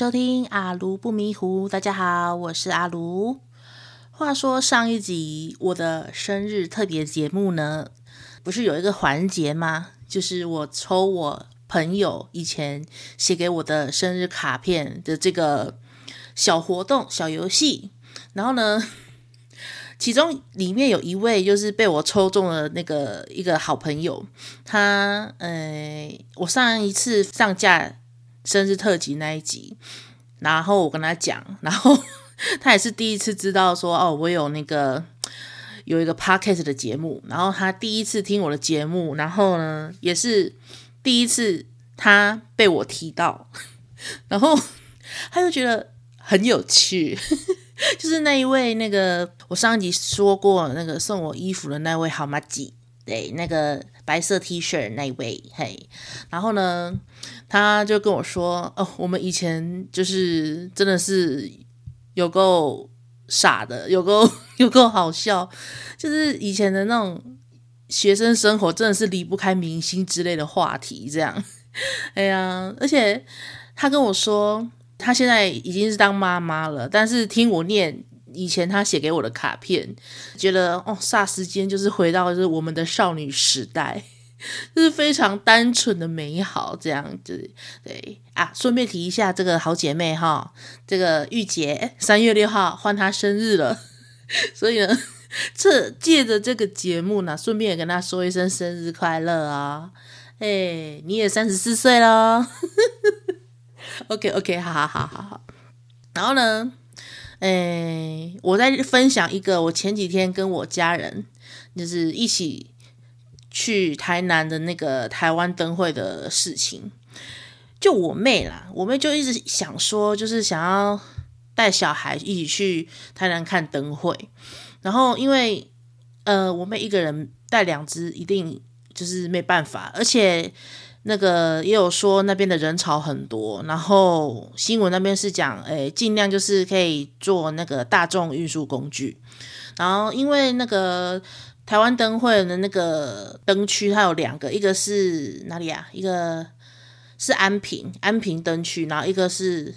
收听阿卢不迷糊。大家好，我是阿卢。话说上一集我的生日特别节目呢，不是有一个环节吗？就是我抽我朋友以前写给我的生日卡片的这个小活动、小游戏。然后呢，其中里面有一位就是被我抽中了那个一个好朋友，他呃，我上一次上架生日特辑那一集，然后我跟他讲，然后他也是第一次知道说哦，我有那个有一个 podcast 的节目，然后他第一次听我的节目，然后呢也是第一次他被我提到，然后他就觉得很有趣。就是那一位，那个我上一集说过，那个送我衣服的那位好麻吉，对，那个白色 T 恤那位，嘿，然后呢，他就跟我说，哦，我们以前就是真的是有够傻的，有够 有够好笑，就是以前的那种学生生活，真的是离不开明星之类的话题，这样，哎呀，而且他跟我说。他现在已经是当妈妈了，但是听我念以前他写给我的卡片，觉得哦，霎时间就是回到就是我们的少女时代，就是非常单纯的美好这样子。对啊，顺便提一下这个好姐妹哈，这个玉洁三月六号换她生日了，所以呢，这借着这个节目呢，顺便也跟她说一声生日快乐啊！哎，你也三十四岁了。OK OK，好好好好好。然后呢，诶，我在分享一个我前几天跟我家人就是一起去台南的那个台湾灯会的事情。就我妹啦，我妹就一直想说，就是想要带小孩一起去台南看灯会。然后因为呃，我妹一个人带两只，一定就是没办法，而且。那个也有说那边的人潮很多，然后新闻那边是讲，诶，尽量就是可以坐那个大众运输工具。然后因为那个台湾灯会的那个灯区，它有两个，一个是哪里啊？一个是安平安平灯区，然后一个是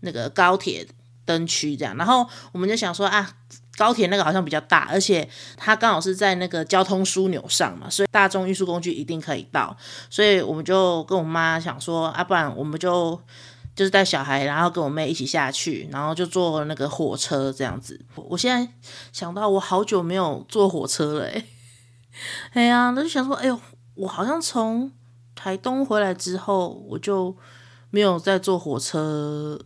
那个高铁灯区这样。然后我们就想说啊。高铁那个好像比较大，而且它刚好是在那个交通枢纽上嘛，所以大众运输工具一定可以到。所以我们就跟我妈想说，啊，不然我们就就是带小孩，然后跟我妹一起下去，然后就坐那个火车这样子。我现在想到，我好久没有坐火车了，哎，哎呀，那就想说，哎呦，我好像从台东回来之后，我就没有再坐火车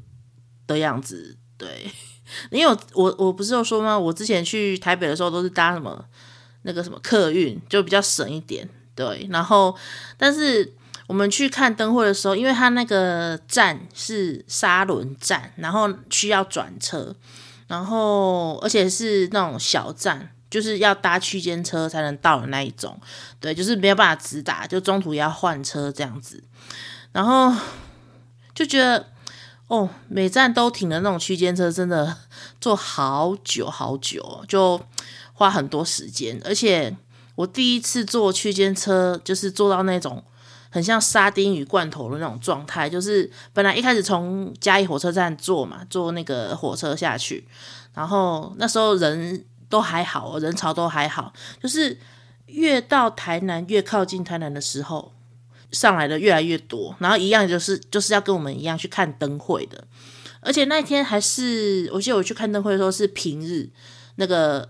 的样子，对。因为我我不是有说吗？我之前去台北的时候都是搭什么那个什么客运，就比较省一点。对，然后但是我们去看灯会的时候，因为它那个站是沙轮站，然后需要转车，然后而且是那种小站，就是要搭区间车才能到的那一种。对，就是没有办法直达，就中途要换车这样子，然后就觉得。哦，每站都停的那种区间车，真的坐好久好久，就花很多时间。而且我第一次坐区间车，就是坐到那种很像沙丁鱼罐头的那种状态。就是本来一开始从嘉义火车站坐嘛，坐那个火车下去，然后那时候人都还好，人潮都还好。就是越到台南，越靠近台南的时候。上来的越来越多，然后一样就是就是要跟我们一样去看灯会的，而且那一天还是我记得我去看灯会的时候是平日，那个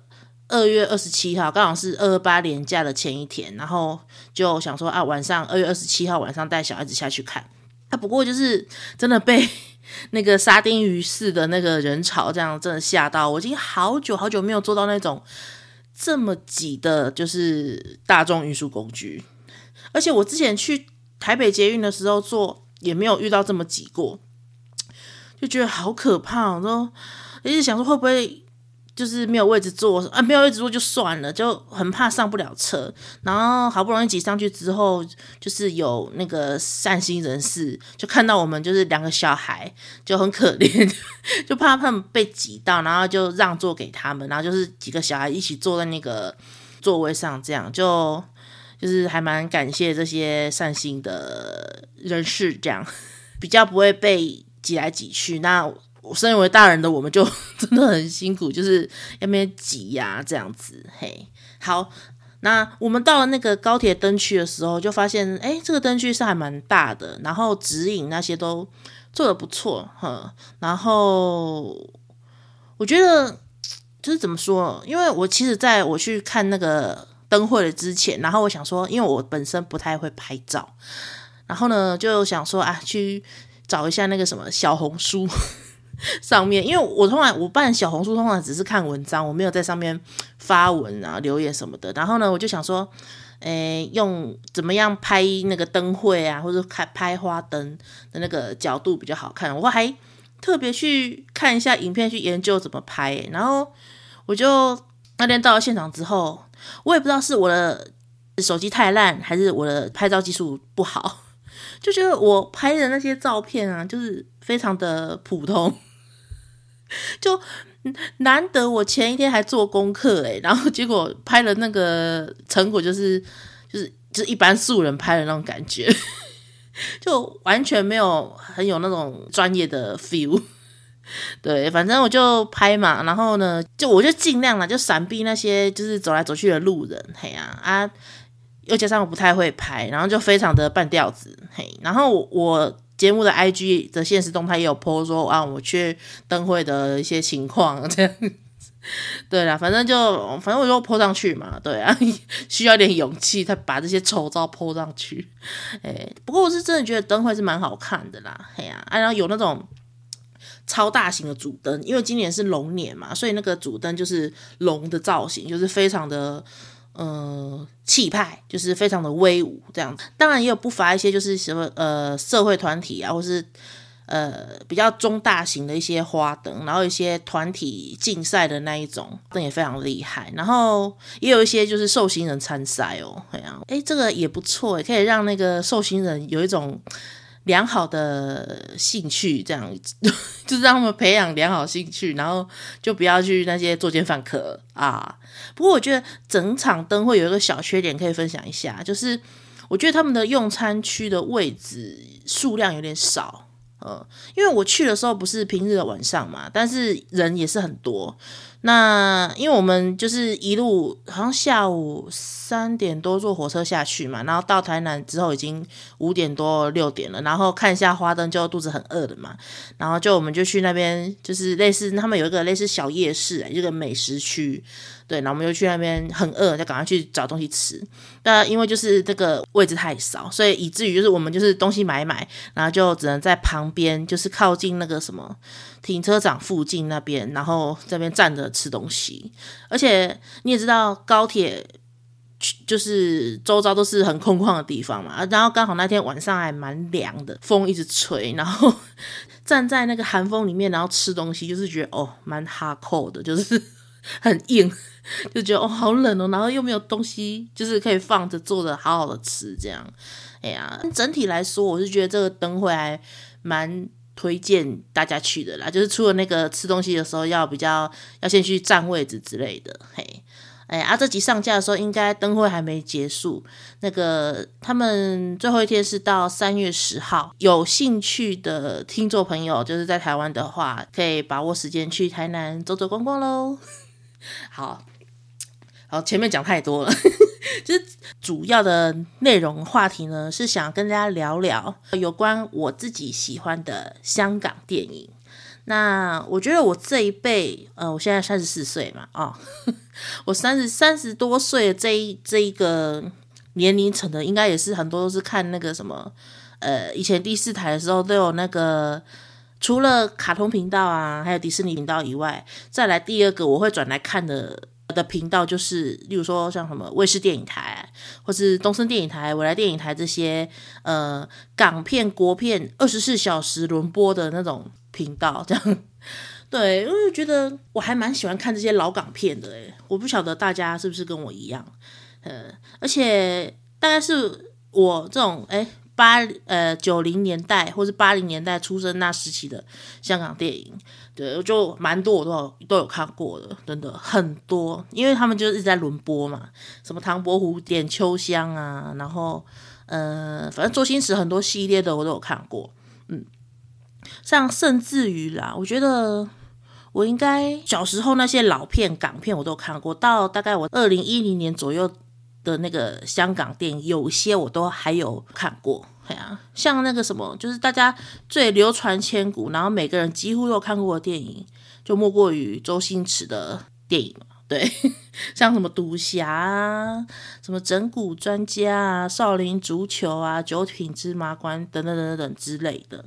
二月二十七号刚好是二二八连假的前一天，然后就想说啊，晚上二月二十七号晚上带小孩子下去看，啊不过就是真的被 那个沙丁鱼似的那个人潮这样真的吓到，我已经好久好久没有坐到那种这么挤的，就是大众运输工具，而且我之前去。台北捷运的时候坐也没有遇到这么挤过，就觉得好可怕。我说一直想说会不会就是没有位置坐啊？没有位置坐就算了，就很怕上不了车。然后好不容易挤上去之后，就是有那个善心人士就看到我们就是两个小孩就很可怜，就怕他们被挤到，然后就让座给他们，然后就是几个小孩一起坐在那个座位上，这样就。就是还蛮感谢这些善心的人士，这样 比较不会被挤来挤去。那身为大人的我们就 真的很辛苦，就是要那边挤呀这样子。嘿，好，那我们到了那个高铁灯区的时候，就发现哎，这个灯区是还蛮大的，然后指引那些都做得不错，哈。然后我觉得就是怎么说，因为我其实在我去看那个。灯会了之前，然后我想说，因为我本身不太会拍照，然后呢就想说啊，去找一下那个什么小红书 上面，因为我通常我办小红书通常只是看文章，我没有在上面发文啊、留言什么的。然后呢，我就想说，诶，用怎么样拍那个灯会啊，或者开拍花灯的那个角度比较好看，我还特别去看一下影片，去研究怎么拍。然后我就那天到了现场之后。我也不知道是我的手机太烂，还是我的拍照技术不好，就觉得我拍的那些照片啊，就是非常的普通。就难得我前一天还做功课诶，然后结果拍了那个成果，就是就是就是一般素人拍的那种感觉，就完全没有很有那种专业的 feel。对，反正我就拍嘛，然后呢，就我就尽量了，就闪避那些就是走来走去的路人，嘿呀啊，啊，又加上我不太会拍，然后就非常的半吊子，嘿，然后，我节目的 IG 的现实动态也有 po 说啊，我去灯会的一些情况这样，对啦，反正就反正我就 po 上去嘛，对啊，需要点勇气才把这些丑照 po 上去，哎，不过我是真的觉得灯会是蛮好看的啦，嘿呀啊，然后有那种。超大型的主灯，因为今年是龙年嘛，所以那个主灯就是龙的造型，就是非常的呃气派，就是非常的威武这样子。当然也有不乏一些就是什么呃社会团体啊，或是呃比较中大型的一些花灯，然后一些团体竞赛的那一种那也非常厉害。然后也有一些就是受星人参赛哦，这样哎这个也不错，可以让那个受星人有一种。良好的兴趣，这样 就是让他们培养良好兴趣，然后就不要去那些作奸犯科啊。不过我觉得整场灯会有一个小缺点可以分享一下，就是我觉得他们的用餐区的位置数量有点少。呃，因为我去的时候不是平日的晚上嘛，但是人也是很多。那因为我们就是一路好像下午三点多坐火车下去嘛，然后到台南之后已经五点多六点了，然后看一下花灯就肚子很饿的嘛，然后就我们就去那边，就是类似他们有一个类似小夜市，一个美食区。对，然后我们又去那边很饿，就赶快去找东西吃。但因为就是这个位置太少，所以以至于就是我们就是东西买买，然后就只能在旁边，就是靠近那个什么停车场附近那边，然后在那边站着吃东西。而且你也知道，高铁就是周遭都是很空旷的地方嘛，然后刚好那天晚上还蛮凉的，风一直吹，然后 站在那个寒风里面，然后吃东西，就是觉得哦，蛮哈扣的，就是 很硬。就觉得哦，好冷哦，然后又没有东西，就是可以放着坐着好好的吃这样。哎呀，整体来说，我是觉得这个灯会还蛮推荐大家去的啦。就是除了那个吃东西的时候要比较要先去占位置之类的。嘿，哎，啊，这集上架的时候应该灯会还没结束。那个他们最后一天是到三月十号，有兴趣的听众朋友，就是在台湾的话，可以把握时间去台南走走逛逛喽。好。好，前面讲太多了，就是主要的内容话题呢，是想跟大家聊聊有关我自己喜欢的香港电影。那我觉得我这一辈，呃，我现在三十四岁嘛，哦，我三十三十多岁的这一这一个年龄层的，应该也是很多都是看那个什么，呃，以前第四台的时候都有那个，除了卡通频道啊，还有迪士尼频道以外，再来第二个我会转来看的。的频道就是，例如说像什么卫视电影台，或是东森电影台、未来电影台这些，呃，港片、国片二十四小时轮播的那种频道，这样。对，因为觉得我还蛮喜欢看这些老港片的，诶，我不晓得大家是不是跟我一样，呃，而且大概是我这种，诶。八呃九零年代或是八零年代出生那时期的香港电影，对，就蛮多我都有都有看过的，真的很多，因为他们就是一直在轮播嘛，什么唐伯虎点秋香啊，然后呃，反正周星驰很多系列的我都有看过，嗯，像甚至于啦，我觉得我应该小时候那些老片港片我都看过，到大概我二零一零年左右的那个香港电影，有些我都还有看过。对啊，像那个什么，就是大家最流传千古，然后每个人几乎都有看过的电影，就莫过于周星驰的电影嘛。对，像什么赌侠啊，什么整蛊专家啊，少林足球啊，九品芝麻官等等等等等之类的。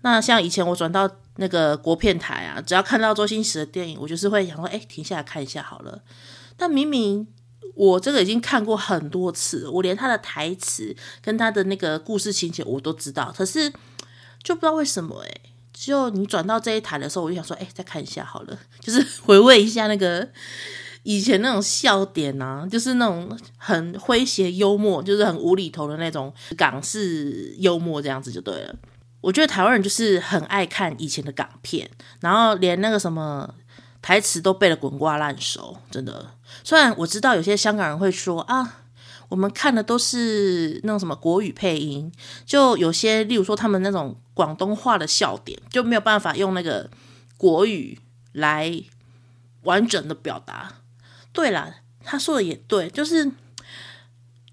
那像以前我转到那个国片台啊，只要看到周星驰的电影，我就是会想说，哎，停下来看一下好了。但明明我这个已经看过很多次，我连他的台词跟他的那个故事情节我都知道，可是就不知道为什么哎。就你转到这一台的时候，我就想说，哎，再看一下好了，就是回味一下那个以前那种笑点啊，就是那种很诙谐幽默，就是很无厘头的那种港式幽默，这样子就对了。我觉得台湾人就是很爱看以前的港片，然后连那个什么台词都背得滚瓜烂熟，真的。虽然我知道有些香港人会说啊。我们看的都是那种什么国语配音，就有些，例如说他们那种广东话的笑点，就没有办法用那个国语来完整的表达。对啦，他说的也对，就是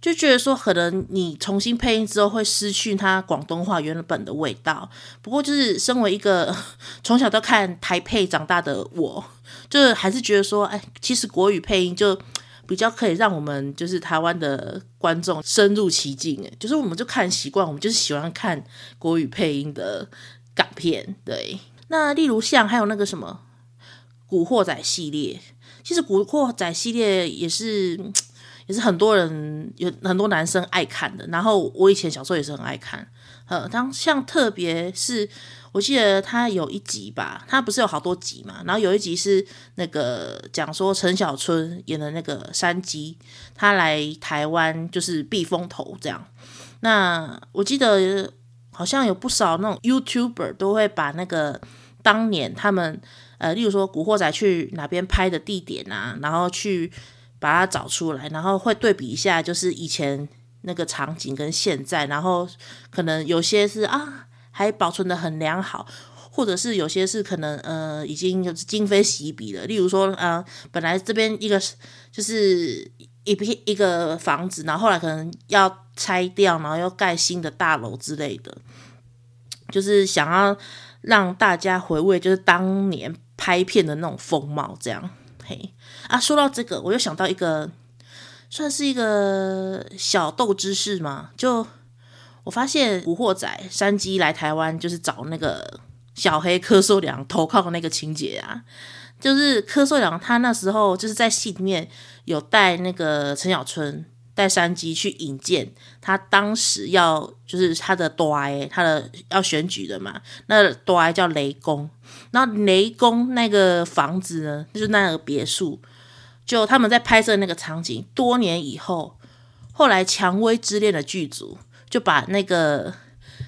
就觉得说，可能你重新配音之后会失去他广东话原本的味道。不过，就是身为一个 从小都看台配长大的我，就是还是觉得说，哎，其实国语配音就。比较可以让我们就是台湾的观众深入其境，就是我们就看习惯，我们就是喜欢看国语配音的港片。对，那例如像还有那个什么《古惑仔》系列，其实《古惑仔》系列也是也是很多人有很多男生爱看的，然后我以前小时候也是很爱看，呃，当像特别是。我记得他有一集吧，他不是有好多集嘛，然后有一集是那个讲说陈小春演的那个山鸡，他来台湾就是避风头这样。那我记得好像有不少那种 YouTuber 都会把那个当年他们呃，例如说古惑仔去哪边拍的地点啊，然后去把它找出来，然后会对比一下，就是以前那个场景跟现在，然后可能有些是啊。还保存得很良好，或者是有些是可能呃已经就是今非昔比了。例如说呃，本来这边一个就是一片一个房子，然后后来可能要拆掉，然后要盖新的大楼之类的，就是想要让大家回味，就是当年拍片的那种风貌。这样嘿啊，说到这个，我又想到一个算是一个小豆知识嘛，就。我发现《古惑仔》山鸡来台湾就是找那个小黑柯受良投靠的那个情节啊，就是柯受良他那时候就是在戏里面有带那个陈小春带山鸡去引荐，他当时要就是他的大爱，他的要选举的嘛，那大爱叫雷公，然后雷公那个房子呢，就是那个别墅，就他们在拍摄那个场景，多年以后，后来《蔷薇之恋》的剧组。就把那个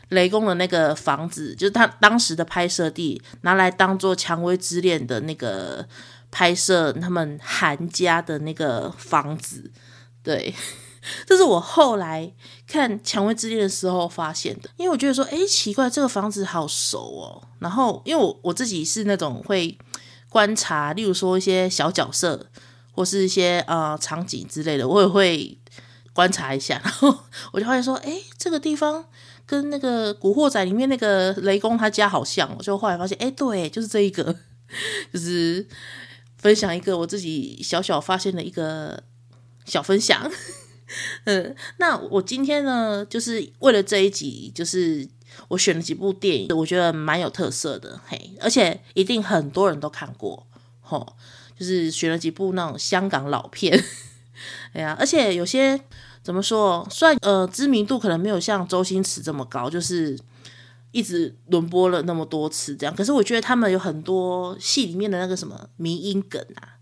雷公的那个房子，就是他当时的拍摄地，拿来当做《蔷薇之恋》的那个拍摄他们韩家的那个房子。对，这是我后来看《蔷薇之恋》的时候发现的，因为我觉得说，诶，奇怪，这个房子好熟哦。然后，因为我我自己是那种会观察，例如说一些小角色或是一些呃场景之类的，我也会。观察一下，然后我就发现说，哎，这个地方跟那个《古惑仔》里面那个雷公他家好像。我就后来发现，哎，对，就是这一个，就是分享一个我自己小小发现的一个小分享。嗯，那我今天呢，就是为了这一集，就是我选了几部电影，我觉得蛮有特色的，嘿，而且一定很多人都看过，吼，就是选了几部那种香港老片。哎呀，而且有些怎么说，虽然呃知名度可能没有像周星驰这么高，就是一直轮播了那么多次这样，可是我觉得他们有很多戏里面的那个什么迷音梗啊，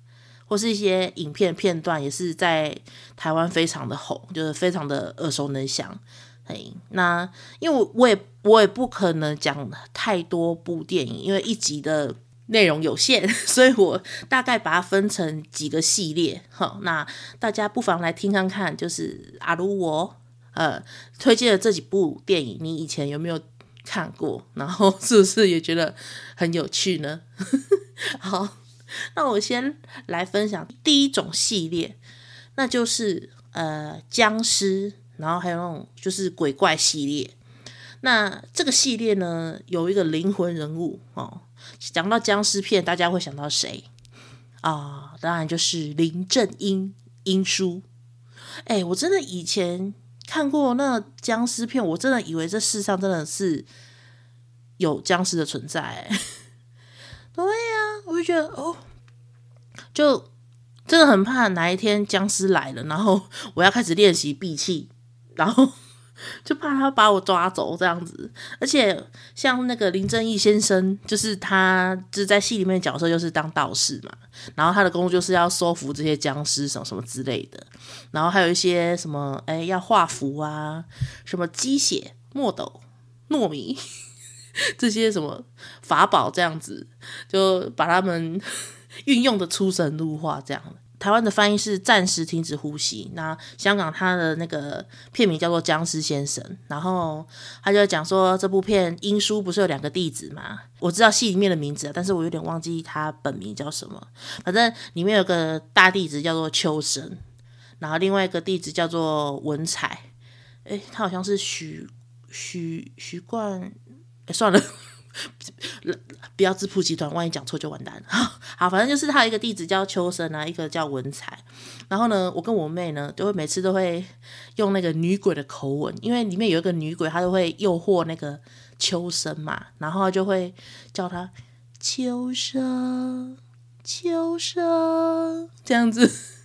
或是一些影片片段，也是在台湾非常的红，就是非常的耳熟能详。哎，那因为我也我也不可能讲太多部电影，因为一集的。内容有限，所以我大概把它分成几个系列，哈，那大家不妨来听看看，就是阿如我呃推荐的这几部电影，你以前有没有看过，然后是不是也觉得很有趣呢？好，那我先来分享第一种系列，那就是呃僵尸，然后还有那种就是鬼怪系列。那这个系列呢，有一个灵魂人物哦。讲到僵尸片，大家会想到谁啊？当然就是林正英，英叔。哎，我真的以前看过那僵尸片，我真的以为这世上真的是有僵尸的存在。对呀、我就觉得哦，就真的很怕哪一天僵尸来了，然后 我要开始练习闭气，然后。就怕他把我抓走这样子，而且像那个林正义先生，就是他就在戏里面的角色就是当道士嘛，然后他的工作就是要收服这些僵尸什么什么之类的，然后还有一些什么哎要画符啊，什么鸡血、墨斗、糯米 这些什么法宝这样子，就把他们运用的出神入化这样。台湾的翻译是暂时停止呼吸。那香港他的那个片名叫做《僵尸先生》，然后他就讲说这部片英叔不是有两个弟子吗？我知道戏里面的名字，但是我有点忘记他本名叫什么。反正里面有个大弟子叫做秋生，然后另外一个弟子叫做文采。诶，他好像是许许许冠。算了。不要自曝集团，万一讲错就完蛋了。好，反正就是他有一个弟子叫秋生啊，一个叫文采。然后呢，我跟我妹呢，就会每次都会用那个女鬼的口吻，因为里面有一个女鬼，她都会诱惑那个秋生嘛，然后就会叫他秋生，秋生这样子。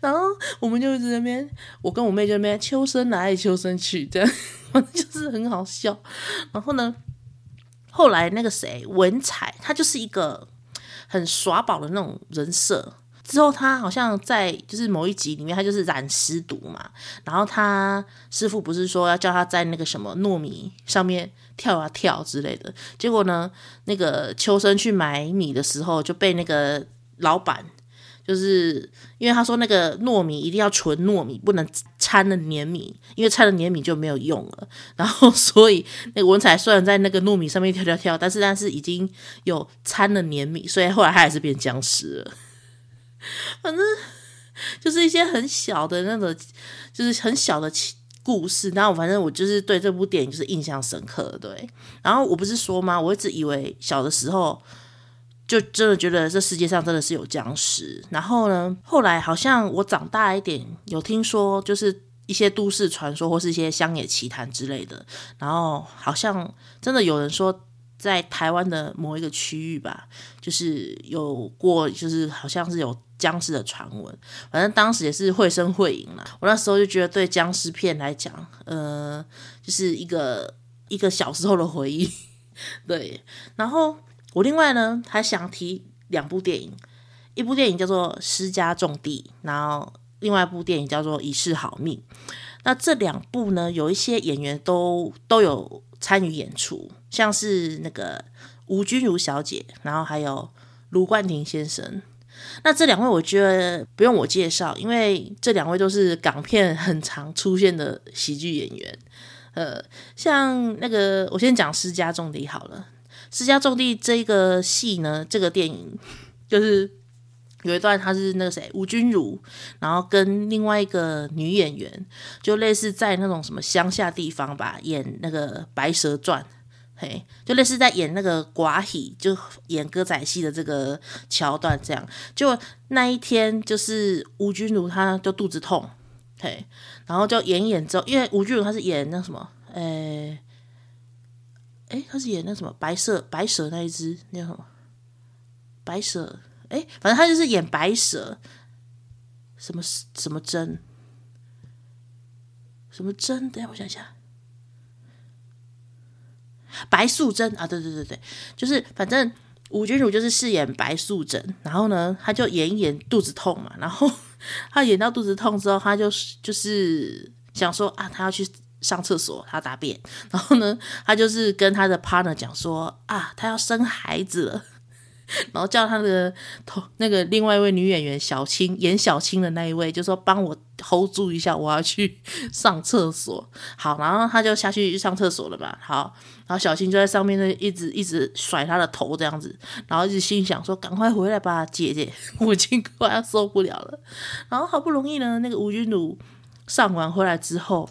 然后我们就一直那边，我跟我妹就那边，秋生来，秋生去，这样反正。就是很好笑，然后呢，后来那个谁文采，他就是一个很耍宝的那种人设。之后他好像在就是某一集里面，他就是染尸毒嘛。然后他师傅不是说要叫他在那个什么糯米上面跳啊跳之类的。结果呢，那个秋生去买米的时候，就被那个老板。就是因为他说那个糯米一定要纯糯米，不能掺了黏米，因为掺了黏米就没有用了。然后所以那个文采虽然在那个糯米上面跳跳跳，但是但是已经有掺了黏米，所以后来他还是变僵尸了。反正就是一些很小的那个，就是很小的故事。然后反正我就是对这部电影就是印象深刻，对。然后我不是说吗？我一直以为小的时候。就真的觉得这世界上真的是有僵尸，然后呢，后来好像我长大一点，有听说就是一些都市传说或是一些乡野奇谈之类的，然后好像真的有人说在台湾的某一个区域吧，就是有过，就是好像是有僵尸的传闻，反正当时也是绘声绘影啦。我那时候就觉得对僵尸片来讲，呃，就是一个一个小时候的回忆，对，然后。我另外呢还想提两部电影，一部电影叫做《尸家重地》，然后另外一部电影叫做《一世好命》。那这两部呢，有一些演员都都有参与演出，像是那个吴君如小姐，然后还有卢冠廷先生。那这两位我觉得不用我介绍，因为这两位都是港片很常出现的喜剧演员。呃，像那个我先讲《尸家重地》好了。私家重地这个戏呢，这个电影就是有一段，他是那个谁吴君如，然后跟另外一个女演员，就类似在那种什么乡下地方吧，演那个《白蛇传》，嘿，就类似在演那个寡喜，就演歌仔戏的这个桥段，这样。就那一天，就是吴君如她就肚子痛，嘿，然后就演演之后，因为吴君如她是演那什么，诶。哎，他是演那什么白蛇，白蛇那一只，那叫什么？白蛇，哎，反正他就是演白蛇，什么什么针，什么针？等下我想一下，白素贞啊，对对对对，就是反正吴君如就是饰演白素贞，然后呢，他就演一演肚子痛嘛，然后 他演到肚子痛之后，他就就是想说啊，他要去。上厕所，他大便，然后呢，他就是跟他的 partner 讲说啊，他要生孩子了，然后叫他的头那个另外一位女演员小青演小青的那一位，就说帮我 hold 住一下，我要去 上厕所。好，然后他就下去上厕所了吧。好，然后小青就在上面呢，一直一直甩他的头这样子，然后一直心想说：“赶快回来吧，姐姐，我已经快要受不了了。”然后好不容易呢，那个吴君如上完回来之后，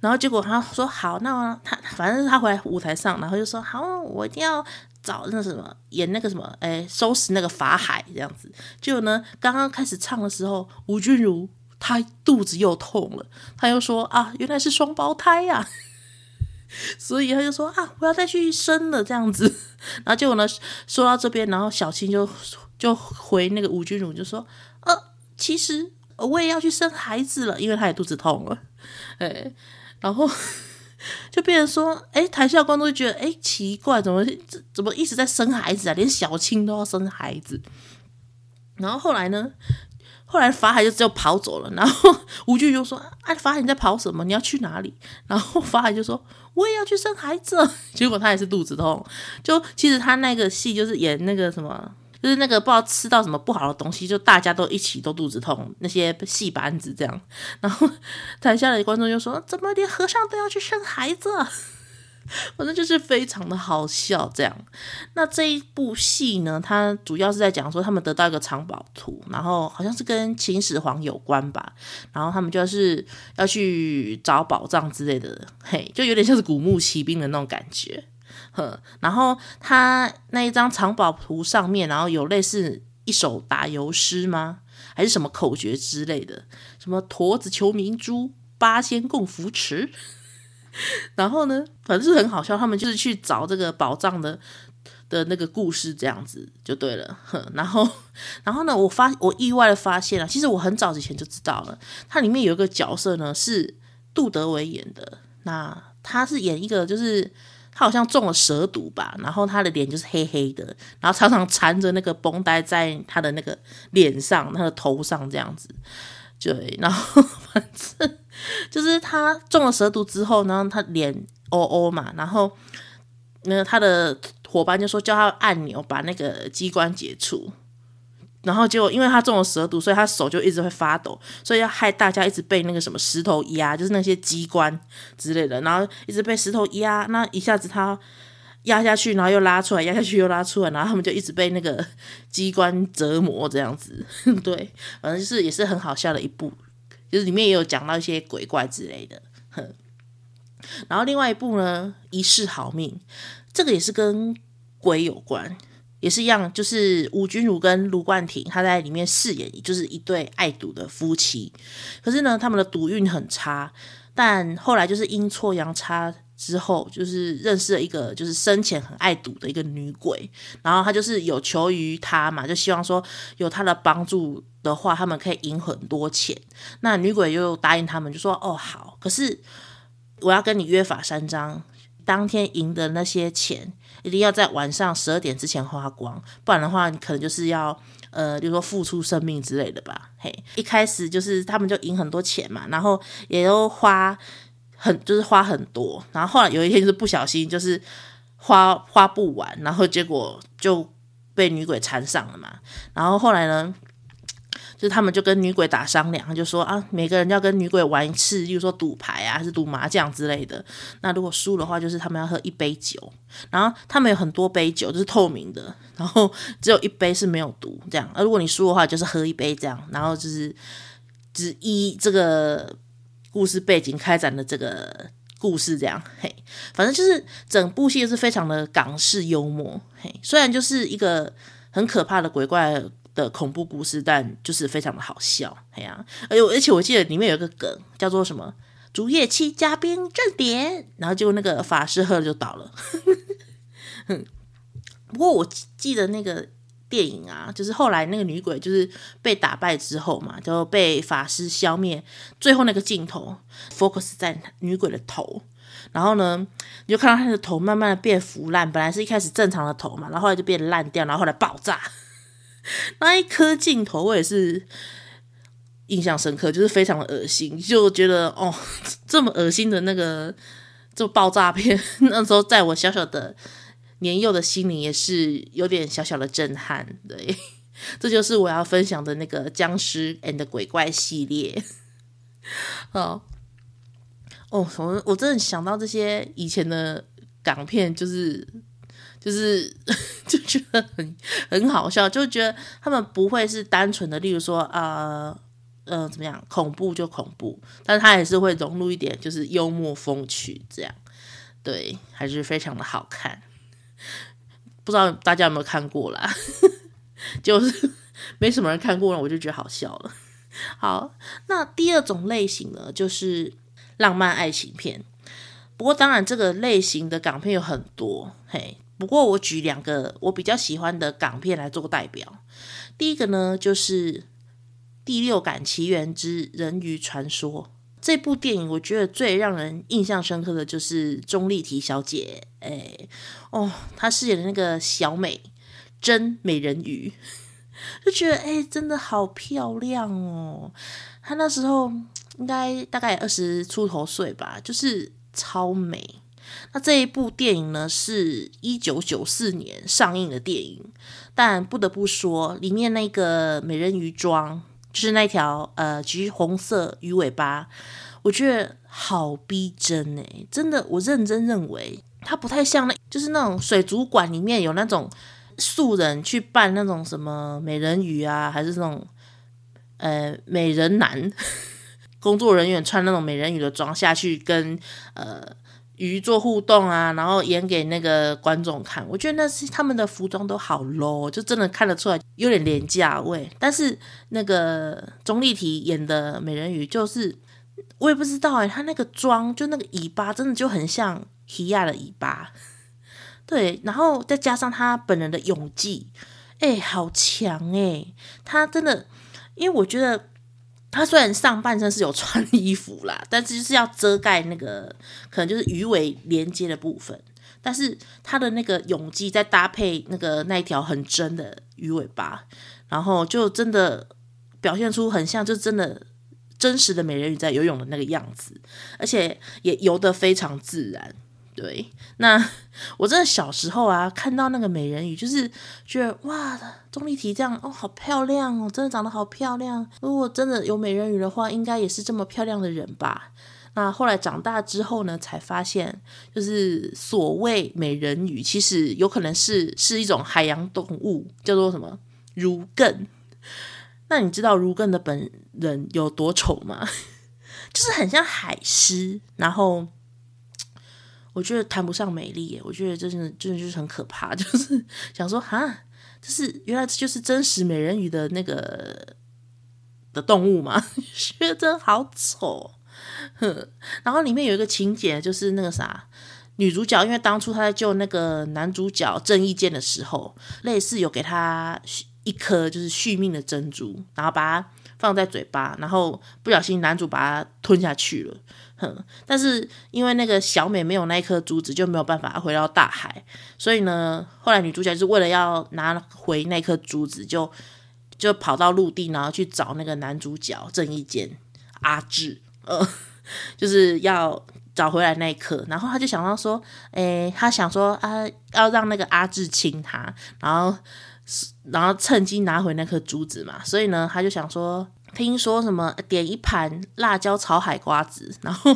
然后结果他说：“好，那他反正他回来舞台上，然后就说：好，我一定要。”找那什么演那个什么，哎，收拾那个法海这样子。结果呢，刚刚开始唱的时候，吴君如她肚子又痛了，她又说啊，原来是双胞胎呀，啊，所以她就说啊，我要再去生了这样子。然后结果呢，说到这边，然后小青就就回那个吴君如就说，呃，其实我也要去生孩子了，因为她也肚子痛了，哎，然后。就变成说，哎，台下观众就觉得，哎，奇怪，怎么怎么一直在生孩子啊？连小青都要生孩子。然后后来呢？后来法海就只有跑走了。然后吴剧就说：“哎，法海你在跑什么？你要去哪里？”然后法海就说：“我也要去生孩子。”结果他也是肚子痛。就其实他那个戏就是演那个什么。就是那个不知道吃到什么不好的东西，就大家都一起都肚子痛，那些戏班子这样，然后台下的观众就说：“怎么连和尚都要去生孩子？” 反正就是非常的好笑这样。那这一部戏呢，它主要是在讲说他们得到一个藏宝图，然后好像是跟秦始皇有关吧，然后他们就是要去找宝藏之类的，嘿，就有点像是古墓奇兵的那种感觉。呵，然后他那一张藏宝图上面，然后有类似一首打油诗吗？还是什么口诀之类的？什么驼子求明珠，八仙共扶持。然后呢，反正是很好笑。他们就是去找这个宝藏的的那个故事，这样子就对了。呵，然后，然后呢，我发我意外的发现了，其实我很早之前就知道了，它里面有一个角色呢是杜德伟演的。那他是演一个就是。他好像中了蛇毒吧，然后他的脸就是黑黑的，然后常常缠着那个绷带在他的那个脸上、他的头上这样子。对，然后反正就是他中了蛇毒之后，然后他脸哦哦嘛，然后那他的伙伴就说叫他按钮把那个机关解除。然后结果，因为他中了蛇毒，所以他手就一直会发抖，所以要害大家一直被那个什么石头压，就是那些机关之类的，然后一直被石头压，那一下子他压下去，然后又拉出来，压下去又拉出来，然后他们就一直被那个机关折磨这样子。对，反正就是也是很好笑的一部，就是里面也有讲到一些鬼怪之类的。哼，然后另外一部呢，《一世好命》，这个也是跟鬼有关。也是一样，就是吴君如跟卢冠廷他在里面饰演，就是一对爱赌的夫妻。可是呢，他们的赌运很差，但后来就是阴错阳差之后，就是认识了一个就是生前很爱赌的一个女鬼。然后他就是有求于他嘛，就希望说有他的帮助的话，他们可以赢很多钱。那女鬼又答应他们，就说：“哦，好，可是我要跟你约法三章，当天赢的那些钱。”一定要在晚上十二点之前花光，不然的话，你可能就是要呃，比如说付出生命之类的吧。嘿，一开始就是他们就赢很多钱嘛，然后也都花很，就是花很多，然后后来有一天就是不小心就是花花不完，然后结果就被女鬼缠上了嘛。然后后来呢，就是他们就跟女鬼打商量，就说啊，每个人要跟女鬼玩一次，例如说赌牌啊，还是赌麻将之类的。那如果输的话，就是他们要喝一杯酒。然后他们有很多杯酒，就是透明的，然后只有一杯是没有毒，这样。而如果你输的话，就是喝一杯这样。然后就是只依这个故事背景开展的这个故事这样。嘿，反正就是整部戏是非常的港式幽默。嘿，虽然就是一个很可怕的鬼怪的恐怖故事，但就是非常的好笑，哎呀，而且而且我记得里面有一个梗叫做什么“竹叶七嘉宾正点”，然后结果那个法师喝了就倒了。不过我记得那个电影啊，就是后来那个女鬼就是被打败之后嘛，就被法师消灭，最后那个镜头 focus 在女鬼的头，然后呢，你就看到她的头慢慢的变腐烂，本来是一开始正常的头嘛，然后后来就变烂掉，然后后来爆炸。那一颗镜头我也是印象深刻，就是非常的恶心，就觉得哦，这么恶心的那个这爆炸片，那时候在我小小的年幼的心灵也是有点小小的震撼。对，这就是我要分享的那个僵尸 and 鬼怪系列。哦，哦，我我真的想到这些以前的港片，就是就是 觉得很很好笑，就觉得他们不会是单纯的，例如说呃。呃，怎么样？恐怖就恐怖，但是他也是会融入一点，就是幽默风趣，这样，对，还是非常的好看。不知道大家有没有看过啦？就是没什么人看过了，我就觉得好笑了。好，那第二种类型呢，就是浪漫爱情片。不过当然，这个类型的港片有很多，嘿。不过我举两个我比较喜欢的港片来做代表。第一个呢，就是。《第六感奇缘之人鱼传说》这部电影，我觉得最让人印象深刻的就是钟丽缇小姐，哎，哦，她饰演的那个小美真美人鱼，就觉得哎，真的好漂亮哦。她那时候应该大概二十出头岁吧，就是超美。那这一部电影呢，是一九九四年上映的电影，但不得不说，里面那个美人鱼装。就是那条呃橘红色鱼尾巴，我觉得好逼真哎！真的，我认真认为它不太像那，就是那种水族馆里面有那种素人去扮那种什么美人鱼啊，还是那种呃美人男 工作人员穿那种美人鱼的装下去跟呃。鱼做互动啊，然后演给那个观众看，我觉得那是他们的服装都好 low，就真的看得出来有点廉价味。但是那个钟丽缇演的美人鱼，就是我也不知道哎，她那个妆就那个尾巴真的就很像皮亚的尾巴，对，然后再加上她本人的勇气，哎，好强哎，她真的，因为我觉得。他虽然上半身是有穿衣服啦，但是就是要遮盖那个可能就是鱼尾连接的部分。但是他的那个泳技再搭配那个那一条很真的鱼尾巴，然后就真的表现出很像就真的真实的美人鱼在游泳的那个样子，而且也游得非常自然。对，那我真的小时候啊，看到那个美人鱼，就是觉得哇，钟丽缇这样哦，好漂亮哦，真的长得好漂亮。如果真的有美人鱼的话，应该也是这么漂亮的人吧？那后来长大之后呢，才发现，就是所谓美人鱼，其实有可能是是一种海洋动物，叫做什么儒艮。那你知道儒艮的本人有多丑吗？就是很像海狮，然后。我觉得谈不上美丽耶，我觉得真的真的就是很可怕，就是想说哈，这是原来这就是真实美人鱼的那个的动物吗？觉得好丑。哼，然后里面有一个情节，就是那个啥，女主角因为当初她在救那个男主角郑伊健的时候，类似有给他一颗就是续命的珍珠，然后把它放在嘴巴，然后不小心男主把它吞下去了。哼，但是因为那个小美没有那颗珠子，就没有办法回到大海。所以呢，后来女主角就是为了要拿回那颗珠子，就就跑到陆地，然后去找那个男主角郑伊健阿志，呃，就是要找回来那一颗。然后他就想到说，诶，他想说啊，要让那个阿志亲他，然后然后趁机拿回那颗珠子嘛。所以呢，他就想说。听说什么点一盘辣椒炒海瓜子，然后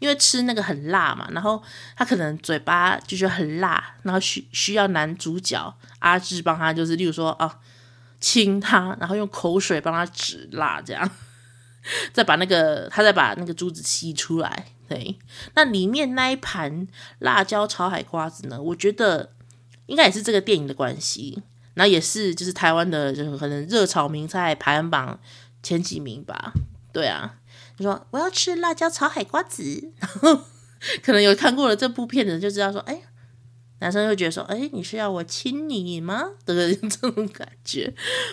因为吃那个很辣嘛，然后他可能嘴巴就觉得很辣，然后需需要男主角阿志帮他，就是例如说啊亲他，然后用口水帮他止辣，这样 再把那个他再把那个珠子吸出来。对，那里面那一盘辣椒炒海瓜子呢，我觉得应该也是这个电影的关系，然后也是就是台湾的，就可能热炒名菜排行榜。前几名吧，对啊，你说我要吃辣椒炒海瓜子，然后可能有看过了这部片的就知道说，哎，男生会觉得说，哎，你是要我亲你吗？的 这种感觉，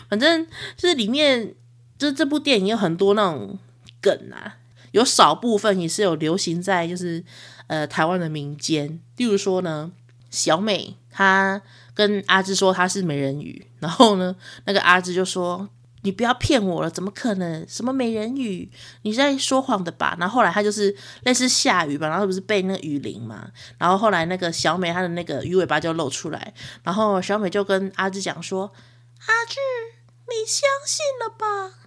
反正就是里面就是这部电影有很多那种梗啊，有少部分也是有流行在就是呃台湾的民间，例如说呢，小美她跟阿芝说她是美人鱼，然后呢，那个阿芝就说。你不要骗我了，怎么可能？什么美人鱼？你在说谎的吧？然后后来他就是类似下雨吧，然后不是被那雨淋嘛？然后后来那个小美她的那个鱼尾巴就露出来，然后小美就跟阿志讲说：“阿志，你相信了吧？”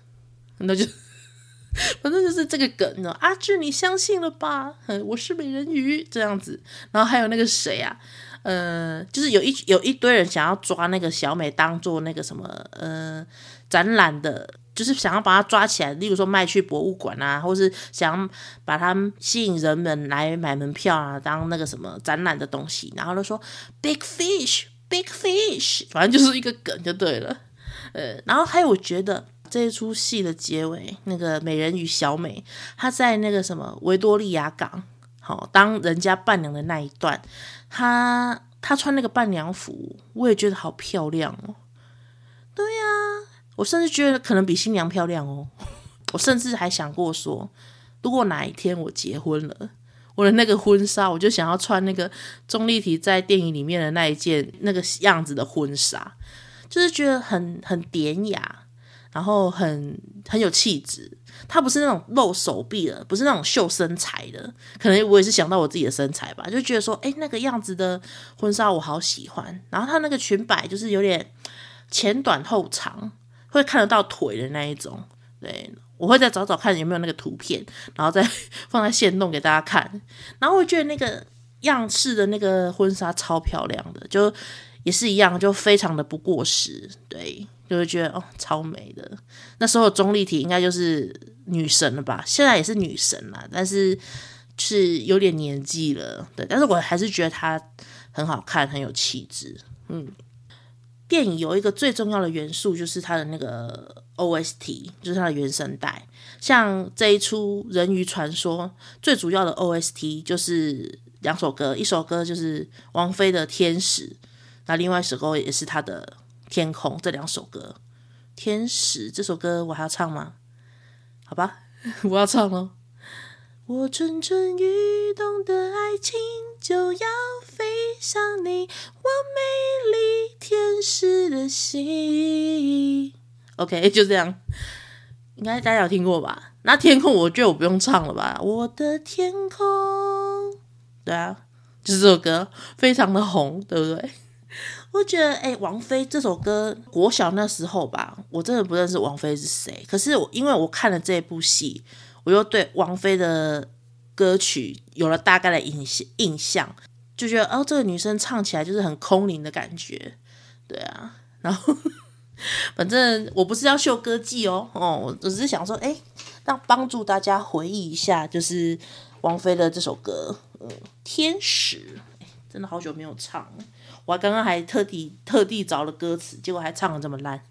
那就 反正就是这个梗呢。阿志，你相信了吧？我是美人鱼这样子。然后还有那个谁啊？呃，就是有一有一堆人想要抓那个小美当做那个什么呃。展览的，就是想要把它抓起来，例如说卖去博物馆啊，或是想把它吸引人们来买门票啊，当那个什么展览的东西，然后就说 “big fish, big fish”，反正就是一个梗就对了。呃，然后还有我觉得这一出戏的结尾，那个美人鱼小美，她在那个什么维多利亚港，好当人家伴娘的那一段，她她穿那个伴娘服，我也觉得好漂亮哦。对呀。我甚至觉得可能比新娘漂亮哦。我甚至还想过说，如果哪一天我结婚了，我的那个婚纱，我就想要穿那个钟丽缇在电影里面的那一件那个样子的婚纱，就是觉得很很典雅，然后很很有气质。她不是那种露手臂的，不是那种秀身材的。可能我也是想到我自己的身材吧，就觉得说，诶，那个样子的婚纱我好喜欢。然后她那个裙摆就是有点前短后长。会看得到腿的那一种，对，我会再找找看有没有那个图片，然后再 放在线弄给大家看。然后我觉得那个样式的那个婚纱超漂亮的，就也是一样，就非常的不过时，对，就会觉得哦超美的。那时候钟丽缇应该就是女神了吧？现在也是女神啦，但是是有点年纪了，对，但是我还是觉得她很好看，很有气质，嗯。电影有一个最重要的元素，就是它的那个 OST，就是它的原声带。像这一出《人鱼传说》，最主要的 OST 就是两首歌，一首歌就是王菲的《天使》，那另外一首歌也是她的《天空》。这两首歌，《天使》这首歌我还要唱吗？好吧，我要唱了。我蠢蠢欲动的爱情就要想你，我美丽天使的心。OK，就这样，应该大家有听过吧？那天空，我觉得我不用唱了吧？我的天空，对啊，就是这首歌非常的红，对不对？我觉得，哎、王菲这首歌，国小那时候吧，我真的不认识王菲是谁。可是我因为我看了这部戏。我又对王菲的歌曲有了大概的印，印象就觉得哦，这个女生唱起来就是很空灵的感觉，对啊。然后反正我不是要秀歌技哦，哦，我只是想说，哎，让帮助大家回忆一下，就是王菲的这首歌，嗯，《天使》，真的好久没有唱，我刚刚还特地特地找了歌词，结果还唱得这么烂。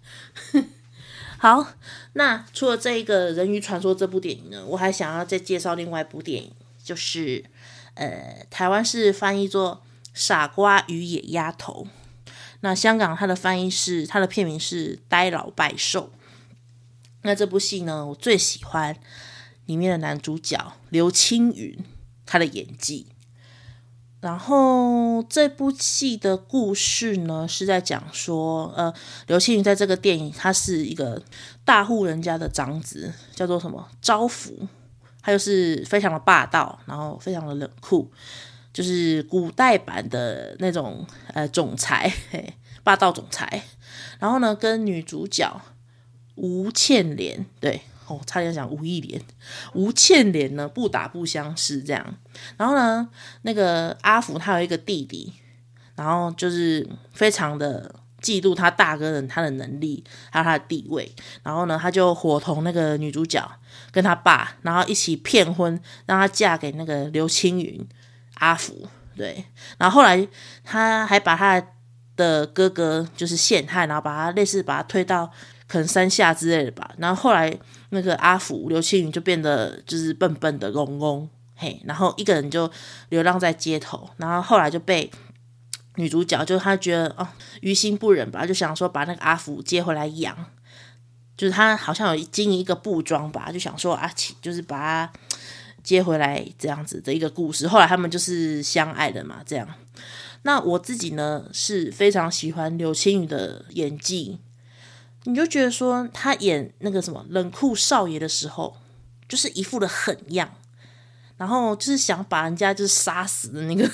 好，那除了这一个人鱼传说这部电影呢，我还想要再介绍另外一部电影，就是呃，台湾是翻译做《傻瓜与野丫头》，那香港它的翻译是它的片名是《呆老拜寿》。那这部戏呢，我最喜欢里面的男主角刘青云，他的演技。然后这部戏的故事呢，是在讲说，呃，刘青云在这个电影，他是一个大户人家的长子，叫做什么招福，他就是非常的霸道，然后非常的冷酷，就是古代版的那种呃总裁，霸道总裁。然后呢，跟女主角吴倩莲，对。哦，差点讲吴忆莲，吴倩莲呢，不打不相识这样。然后呢，那个阿福他有一个弟弟，然后就是非常的嫉妒他大哥的他的能力还有他的地位。然后呢，他就伙同那个女主角跟他爸，然后一起骗婚，让他嫁给那个刘青云阿福。对，然后后来他还把他的哥哥就是陷害，然后把他类似把他推到。可能山下之类的吧，然后后来那个阿福刘青云就变得就是笨笨的龙龙，嘿，然后一个人就流浪在街头，然后后来就被女主角就她觉得哦于心不忍吧，就想说把那个阿福接回来养，就是他好像有经营一个布庄吧，就想说啊，就是把他接回来这样子的一个故事，后来他们就是相爱的嘛，这样。那我自己呢是非常喜欢刘青云的演技。你就觉得说他演那个什么冷酷少爷的时候，就是一副的狠样，然后就是想把人家就是杀死的那个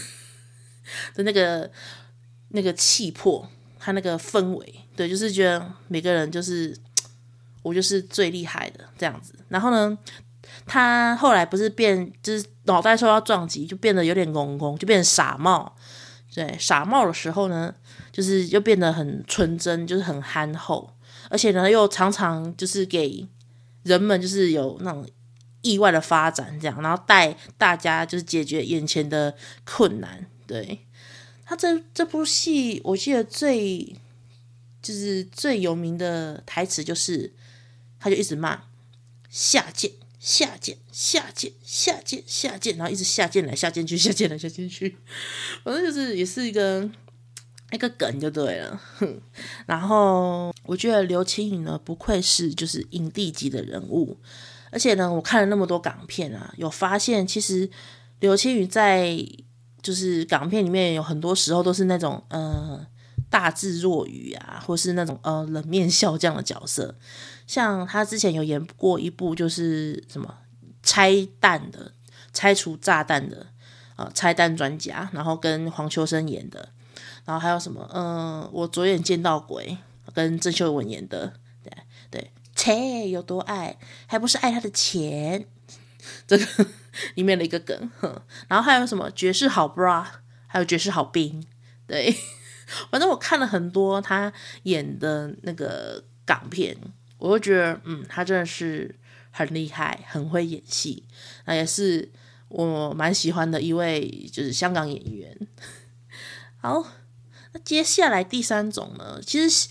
的那个那个气魄，他那个氛围，对，就是觉得每个人就是我就是最厉害的这样子。然后呢，他后来不是变，就是脑袋受到撞击，就变得有点懵懵，就变成傻帽。对，傻帽的时候呢，就是又变得很纯真，就是很憨厚。而且呢，又常常就是给人们就是有那种意外的发展，这样，然后带大家就是解决眼前的困难。对，他这这部戏，我记得最就是最有名的台词就是，他就一直骂下贱、下贱、下贱、下贱、下贱，然后一直下贱来下贱去，下贱来下贱去，反正就是也是一个。一个梗就对了，然后我觉得刘青云呢，不愧是就是影帝级的人物，而且呢，我看了那么多港片啊，有发现其实刘青云在就是港片里面有很多时候都是那种呃大智若愚啊，或是那种呃冷面笑匠的角色。像他之前有演过一部就是什么拆弹的、拆除炸弹的呃拆弹专家，然后跟黄秋生演的。然后还有什么？嗯，我左眼见到鬼，跟郑秀文演的，对对，切有多爱，还不是爱他的钱，这个里面的一个梗。哼，然后还有什么绝世好 bra，还有绝世好兵，对，反正我看了很多他演的那个港片，我就觉得，嗯，他真的是很厉害，很会演戏，那也是我蛮喜欢的一位，就是香港演员。好。那接下来第三种呢？其实，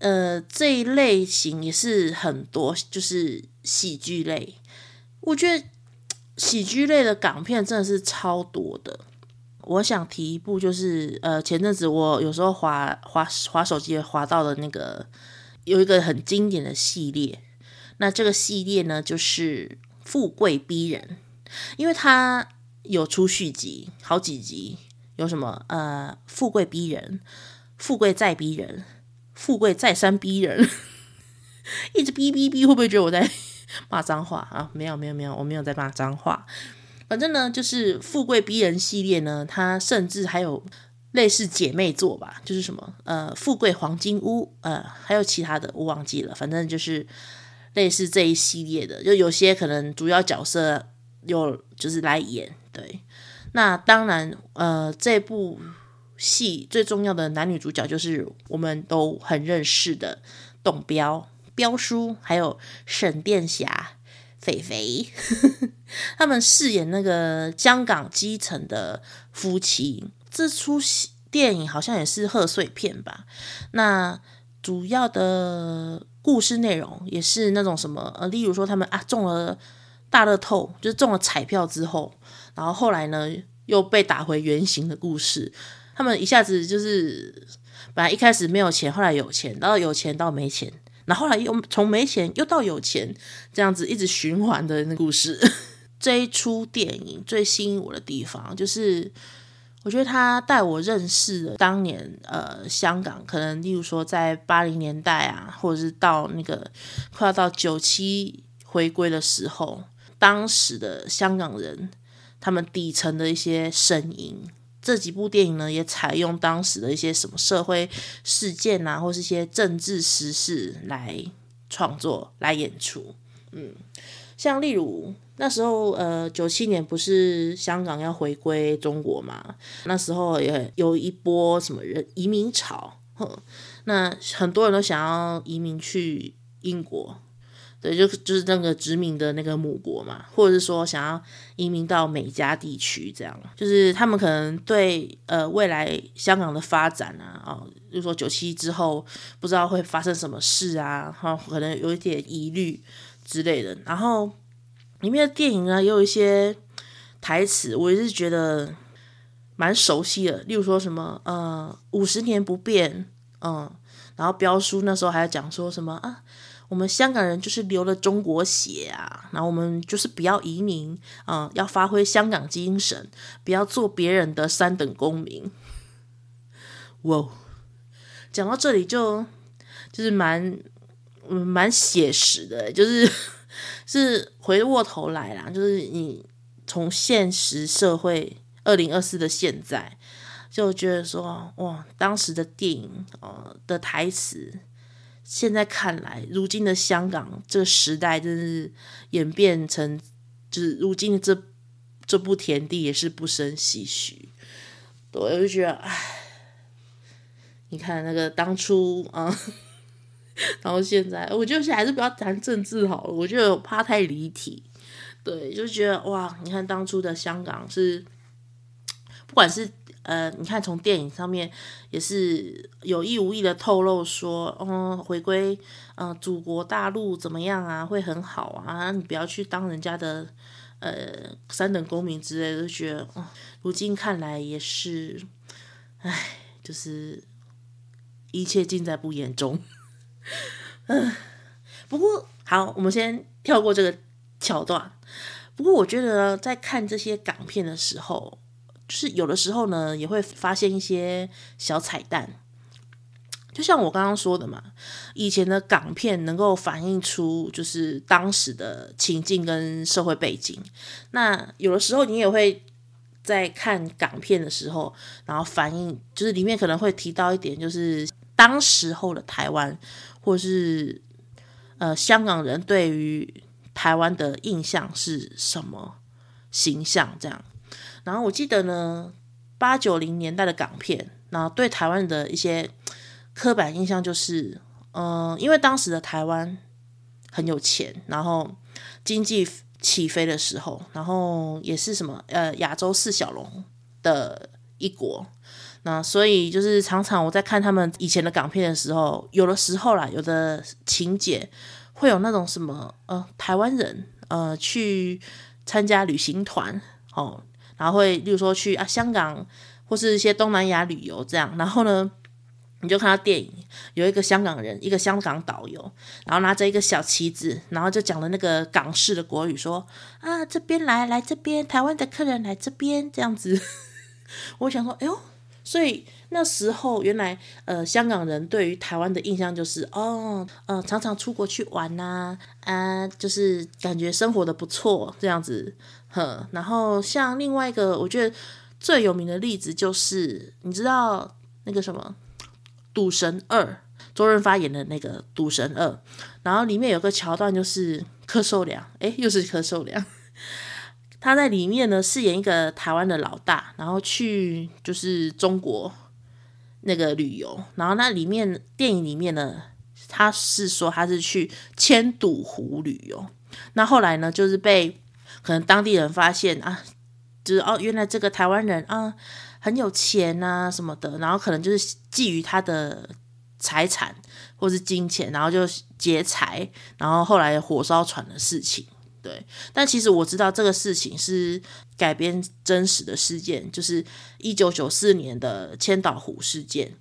呃，这一类型也是很多，就是喜剧类。我觉得喜剧类的港片真的是超多的。我想提一部，就是呃，前阵子我有时候滑滑滑手机滑到的那个，有一个很经典的系列。那这个系列呢，就是《富贵逼人》，因为它有出续集，好几集。有什么呃，富贵逼人，富贵再逼人，富贵再三逼人，一直逼逼逼，会不会觉得我在 骂脏话啊？没有没有没有，我没有在骂脏话。反正呢，就是富贵逼人系列呢，它甚至还有类似姐妹作吧，就是什么呃，富贵黄金屋，呃，还有其他的我忘记了。反正就是类似这一系列的，就有些可能主要角色有就是来演，对。那当然，呃，这部戏最重要的男女主角就是我们都很认识的董彪、彪叔，还有沈殿霞、肥肥，他们饰演那个香港基层的夫妻。这出戏电影好像也是贺岁片吧？那主要的故事内容也是那种什么？呃，例如说他们啊中了大乐透，就是中了彩票之后。然后后来呢，又被打回原形的故事。他们一下子就是，本来一开始没有钱，后来有钱，然后有钱到没钱，然后后来又从没钱又到有钱，这样子一直循环的那故事。这一出电影最吸引我的地方，就是我觉得他带我认识了当年呃香港，可能例如说在八零年代啊，或者是到那个快要到九七回归的时候，当时的香港人。他们底层的一些声音，这几部电影呢，也采用当时的一些什么社会事件啊，或是一些政治时事来创作、来演出。嗯，像例如那时候，呃，九七年不是香港要回归中国嘛？那时候也有一波什么人移民潮，哼，那很多人都想要移民去英国。对，就就是那个殖民的那个母国嘛，或者是说想要移民到美加地区，这样，就是他们可能对呃未来香港的发展啊，哦，就是说九七之后不知道会发生什么事啊，哈，可能有一点疑虑之类的。然后里面的电影呢，也有一些台词，我也是觉得蛮熟悉的，例如说什么呃五十年不变，嗯，然后标叔那时候还讲说什么啊。我们香港人就是流了中国血啊，然后我们就是不要移民，嗯，要发挥香港精神，不要做别人的三等公民。哇，讲到这里就就是蛮嗯蛮写实的，就是 是回过头来啦，就是你从现实社会二零二四的现在，就觉得说哇，当时的电影呃的台词，现在看来，如今的香港这个时代真是演变成，就是如今这这步田地也是不胜唏嘘。对，我就觉得，唉。你看那个当初啊，然后现在，我觉得还是不要谈政治好了，我觉得我怕太离题。对，就觉得哇，你看当初的香港是，不管是呃，你看从电影上面也是有意无意的透露说，嗯，回归嗯、呃，祖国大陆怎么样啊，会很好啊，你不要去当人家的呃三等公民之类的，就觉得，嗯，如今看来也是，唉，就是。一切尽在不言中。嗯，不过好，我们先跳过这个桥段。不过我觉得在看这些港片的时候，就是有的时候呢，也会发现一些小彩蛋。就像我刚刚说的嘛，以前的港片能够反映出就是当时的情境跟社会背景。那有的时候你也会在看港片的时候，然后反映就是里面可能会提到一点，就是。当时候的台湾，或是呃香港人对于台湾的印象是什么形象？这样，然后我记得呢，八九零年代的港片，然后对台湾的一些刻板印象就是，嗯、因为当时的台湾很有钱，然后经济起飞的时候，然后也是什么呃亚洲四小龙的一国。那所以就是常常我在看他们以前的港片的时候，有的时候啦，有的情节会有那种什么呃台湾人呃去参加旅行团哦，然后会例如说去啊香港或是一些东南亚旅游这样，然后呢你就看到电影有一个香港人，一个香港导游，然后拿着一个小旗子，然后就讲了那个港式的国语说啊这边来来这边台湾的客人来这边这样子，我想说哎呦。所以那时候，原来呃，香港人对于台湾的印象就是哦，呃，常常出国去玩呐，啊，啊，就是感觉生活的不错这样子，呵。然后像另外一个，我觉得最有名的例子就是，你知道那个什么《赌神二》，周润发演的那个《赌神二》，然后里面有个桥段就是柯受良，诶，又是柯受良。他在里面呢，饰演一个台湾的老大，然后去就是中国那个旅游，然后那里面电影里面呢，他是说他是去千岛湖旅游，那后来呢，就是被可能当地人发现啊，就是哦，原来这个台湾人啊很有钱啊什么的，然后可能就是觊觎他的财产或是金钱，然后就劫财，然后后来火烧船的事情。对，但其实我知道这个事情是改编真实的事件，就是一九九四年的千岛湖事件。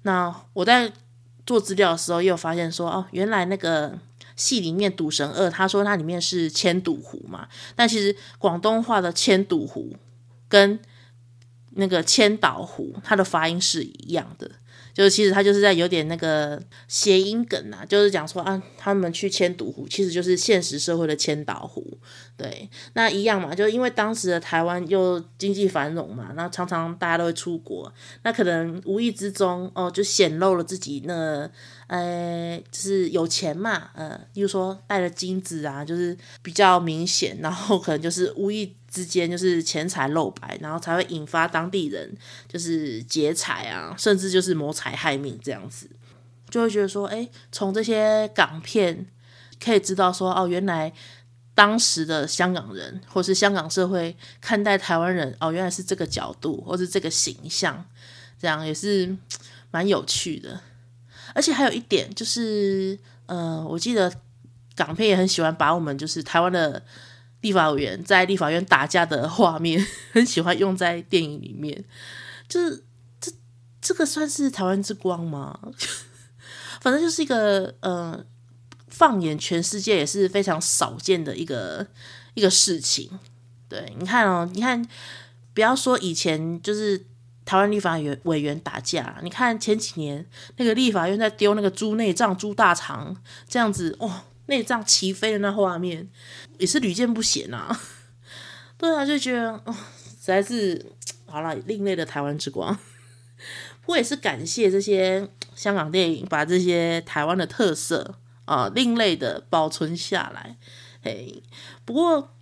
那我在做资料的时候，又发现说，哦，原来那个戏里面《赌神二》，他说它里面是千岛湖嘛，但其实广东话的千岛湖跟那个千岛湖，它的发音是一样的。就是其实他就是在有点那个谐音梗啊，就是讲说啊，他们去千岛湖，其实就是现实社会的千岛湖，对，那一样嘛，就因为当时的台湾又经济繁荣嘛，那常常大家都会出国，那可能无意之中哦，就显露了自己那。呃，就是有钱嘛，呃，比如说带了金子啊，就是比较明显，然后可能就是无意之间就是钱财露白，然后才会引发当地人就是劫财啊，甚至就是谋财害命这样子，就会觉得说，哎，从这些港片可以知道说，哦，原来当时的香港人或是香港社会看待台湾人，哦，原来是这个角度或是这个形象，这样也是蛮有趣的。而且还有一点就是，呃，我记得港片也很喜欢把我们就是台湾的立法委员在立法院打架的画面，很喜欢用在电影里面。就是这这个算是台湾之光吗？反正就是一个呃，放眼全世界也是非常少见的一个一个事情。对，你看哦，你看，不要说以前就是。台湾立法委委员打架。你看前几年那个立法院在丢那个猪内脏、猪大肠这样子，哦，内脏齐飞的那画面也是屡见不鲜啊。对啊，就觉得哦，实在是好了，另类的台湾之光。我也是感谢这些香港电影把这些台湾的特色啊、另类的保存下来。嘿，不过。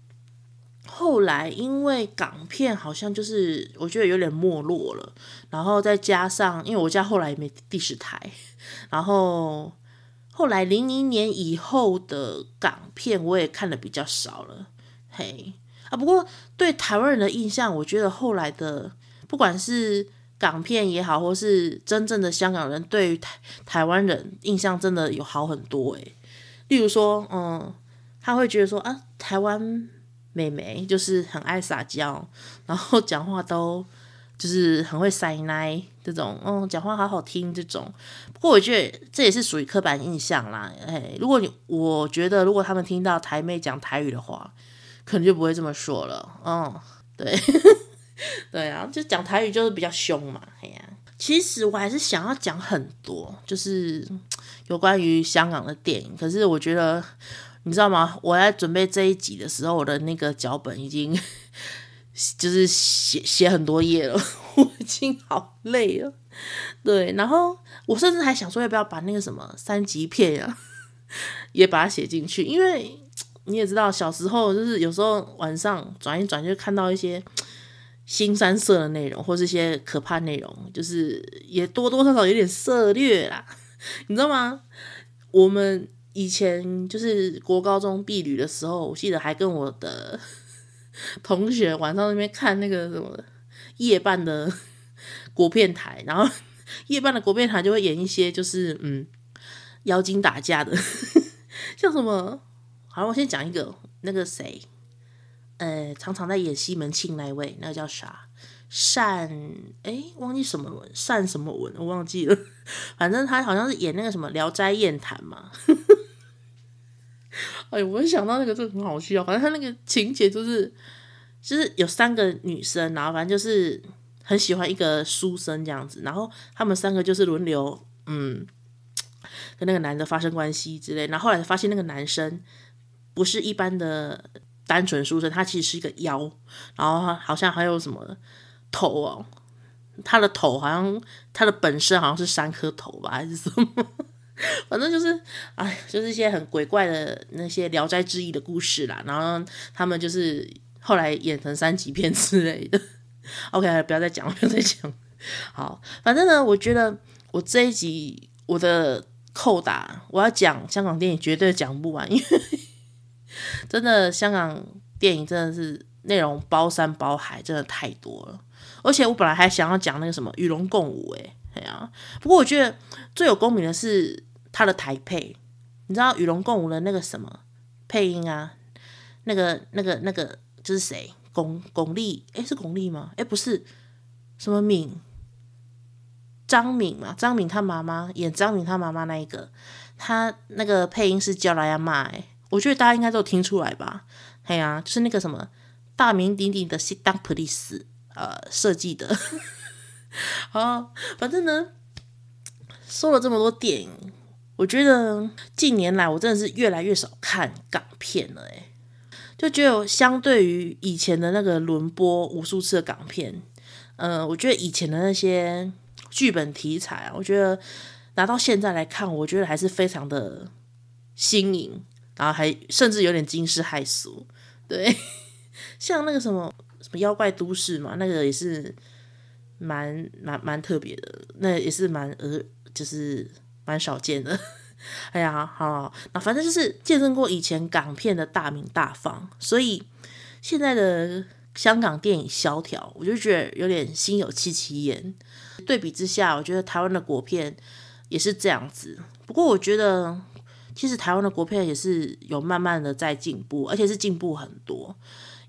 后来，因为港片好像就是我觉得有点没落了，然后再加上，因为我家后来也没第十台，然后后来零零年以后的港片我也看的比较少了，嘿啊，不过对台湾人的印象，我觉得后来的不管是港片也好，或是真正的香港人对于台台湾人印象真的有好很多诶，例如说，嗯，他会觉得说啊，台湾。妹妹就是很爱撒娇，然后讲话都就是很会塞奶这种，嗯，讲话好好听这种。不过我觉得这也是属于刻板印象啦。哎，如果你我觉得如果他们听到台妹讲台语的话，可能就不会这么说了。嗯，对，对啊，就讲台语就是比较凶嘛。哎呀，其实我还是想要讲很多，就是有关于香港的电影，可是我觉得。你知道吗？我在准备这一集的时候，我的那个脚本已经 就是写写很多页了，我已经好累了。对，然后我甚至还想说，要不要把那个什么三级片呀，也把它写进去？因为你也知道，小时候就是有时候晚上转一转，就看到一些新三色的内容，或是一些可怕内容，就是也多多少少有点涉猎啦。你知道吗？我们。以前就是国高中毕旅的时候，我记得还跟我的 同学晚上那边看那个什么夜半的 国片台，然后 夜半的国片台就会演一些就是嗯妖精打架的，像什么？好，我先讲一个，那个谁，呃，常常在演西门庆那位，那个叫啥？单哎，忘记什么文，单什么文，我忘记了。反正他好像是演那个什么《聊斋艳谭》嘛。哎，我想到那个真的很好笑，反正他那个情节就是，就是有三个女生，然后反正就是很喜欢一个书生这样子，然后他们三个就是轮流，嗯，跟那个男的发生关系之类，然后后来发现那个男生不是一般的单纯书生，他其实是一个妖，然后好像还有什么头哦，他的头好像他的本身好像是三颗头吧，还是什么？反正就是，哎，就是一些很鬼怪的那些《聊斋志异》的故事啦。然后他们就是后来演成三级片之类的。OK，不要再讲了，不要再讲。好，反正呢，我觉得我这一集我的扣打，我要讲香港电影绝对讲不完，因为 真的香港电影真的是内容包山包海，真的太多了。而且我本来还想要讲那个什么与龙共舞，诶，对啊。不过我觉得最有共鸣的是。他的台配，你知道与龙共舞的那个什么配音啊？那个、那个、那个，就是谁？巩巩俐？哎，是巩俐吗？哎，不是，什么敏？张敏嘛？张敏他妈妈演张敏他妈妈那一个，他那个配音是叫来亚妈。哎，我觉得大家应该都听出来吧？哎呀，就是那个什么大名鼎鼎的 Sit Down Please 呃设计的。好，反正呢，说了这么多电影。我觉得近年来我真的是越来越少看港片了，哎，就觉得相对于以前的那个轮播无数次的港片，呃，我觉得以前的那些剧本题材，我觉得拿到现在来看，我觉得还是非常的新颖，然后还甚至有点惊世骇俗，对，像那个什么什么妖怪都市嘛，那个也是蛮蛮蛮特别的，那也是蛮呃，就是。蛮少见的，哎呀，好，那反正就是见证过以前港片的大名大放，所以现在的香港电影萧条，我就觉得有点心有戚戚焉。对比之下，我觉得台湾的国片也是这样子。不过我觉得，其实台湾的国片也是有慢慢的在进步，而且是进步很多。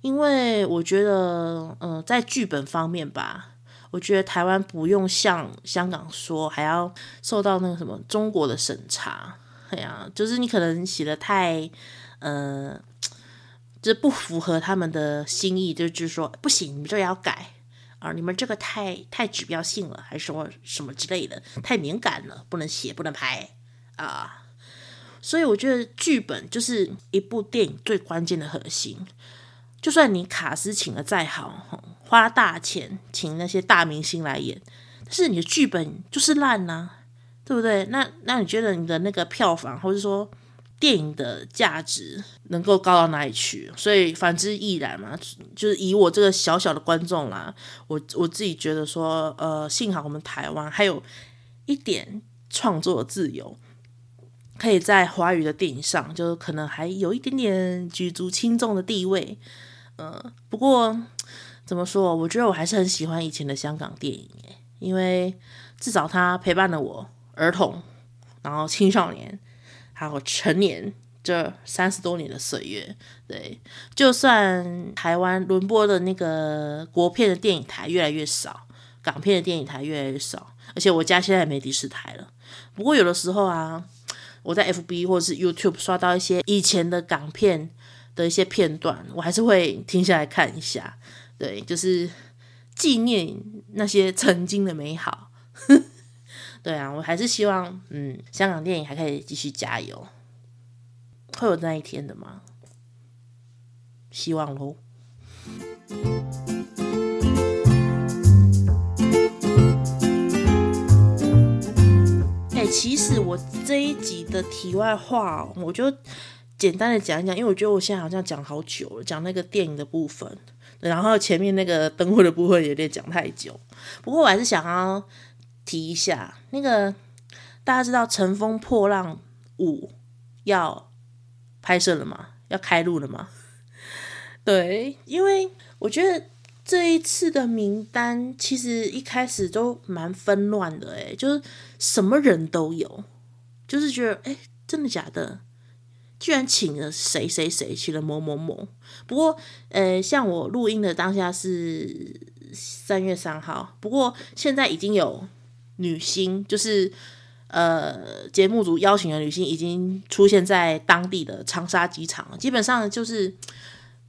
因为我觉得，嗯、在剧本方面吧。我觉得台湾不用像香港说还要受到那个什么中国的审查，哎呀，就是你可能写的太，呃，就是不符合他们的心意，就就是说不行，你们这也要改啊，你们这个太太指标性了，还是什么什么之类的，太敏感了，不能写，不能拍啊。所以我觉得剧本就是一部电影最关键的核心。就算你卡司请的再好，花大钱请那些大明星来演，但是你的剧本就是烂呐、对不对？那那你觉得你的那个票房，或者说电影的价值能够高到哪里去？所以反之亦然嘛。就是以我这个小小的观众啦，我我自己觉得说，呃，幸好我们台湾还有一点创作自由。可以在华语的电影上，就可能还有一点点举足轻重的地位。呃，不过怎么说，我觉得我还是很喜欢以前的香港电影，因为至少它陪伴了我儿童，然后青少年，还有成年这三十多年的岁月。对，就算台湾轮播的那个国片的电影台越来越少，港片的电影台越来越少，而且我家现在也没第四台了。不过有的时候啊。我在 FB 或者是 YouTube 刷到一些以前的港片的一些片段，我还是会停下来看一下，对，就是纪念那些曾经的美好。对啊，我还是希望，嗯，香港电影还可以继续加油，会有那一天的吗？希望喽。其实我这一集的题外话，我就简单的讲一讲，因为我觉得我现在好像讲好久了，讲那个电影的部分，然后前面那个灯会的部分有点讲太久。不过我还是想要提一下，那个大家知道《乘风破浪五》要拍摄了吗？要开录了吗？对，因为我觉得。这一次的名单其实一开始都蛮纷乱的，诶，就是什么人都有，就是觉得，诶，真的假的？居然请了谁谁谁，请了某某某。不过，呃，像我录音的当下是三月三号，不过现在已经有女星，就是呃，节目组邀请的女星已经出现在当地的长沙机场了，基本上就是。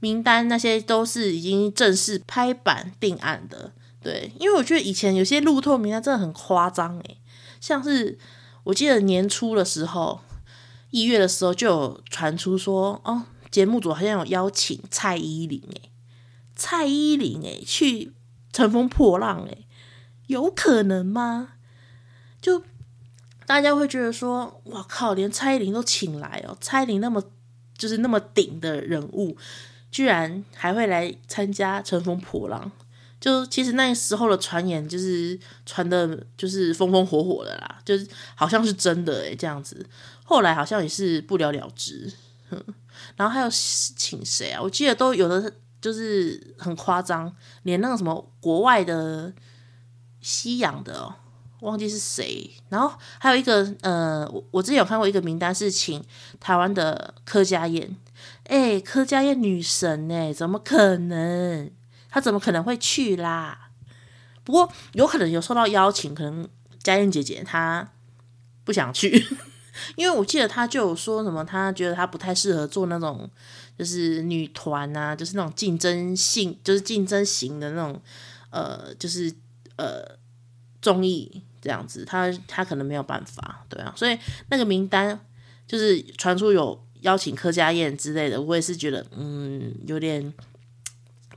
名单那些都是已经正式拍板定案的，对，因为我觉得以前有些路透名单真的很夸张诶，像是我记得年初的时候，一月的时候就有传出说，哦，节目组好像有邀请蔡依林诶，蔡依林诶去乘风破浪诶，有可能吗？就大家会觉得说，哇靠，连蔡依林都请来哦，蔡依林那么就是那么顶的人物。居然还会来参加《乘风破浪》，就其实那时候的传言就是传的，就是风风火火的啦，就是好像是真的诶，这样子。后来好像也是不了了之。然后还有请谁啊？我记得都有的，就是很夸张，连那个什么国外的西洋的哦，忘记是谁。然后还有一个，呃，我我之前有看过一个名单，是请台湾的柯佳嬿。哎，柯佳燕女神哎，怎么可能？他怎么可能会去啦？不过有可能有受到邀请，可能佳燕姐姐她不想去，因为我记得她就有说什么，她觉得她不太适合做那种就是女团啊，就是那种竞争性，就是竞争型的那种呃，就是呃综艺这样子，她她可能没有办法，对啊，所以那个名单就是传出有。邀请柯佳燕之类的，我也是觉得嗯有点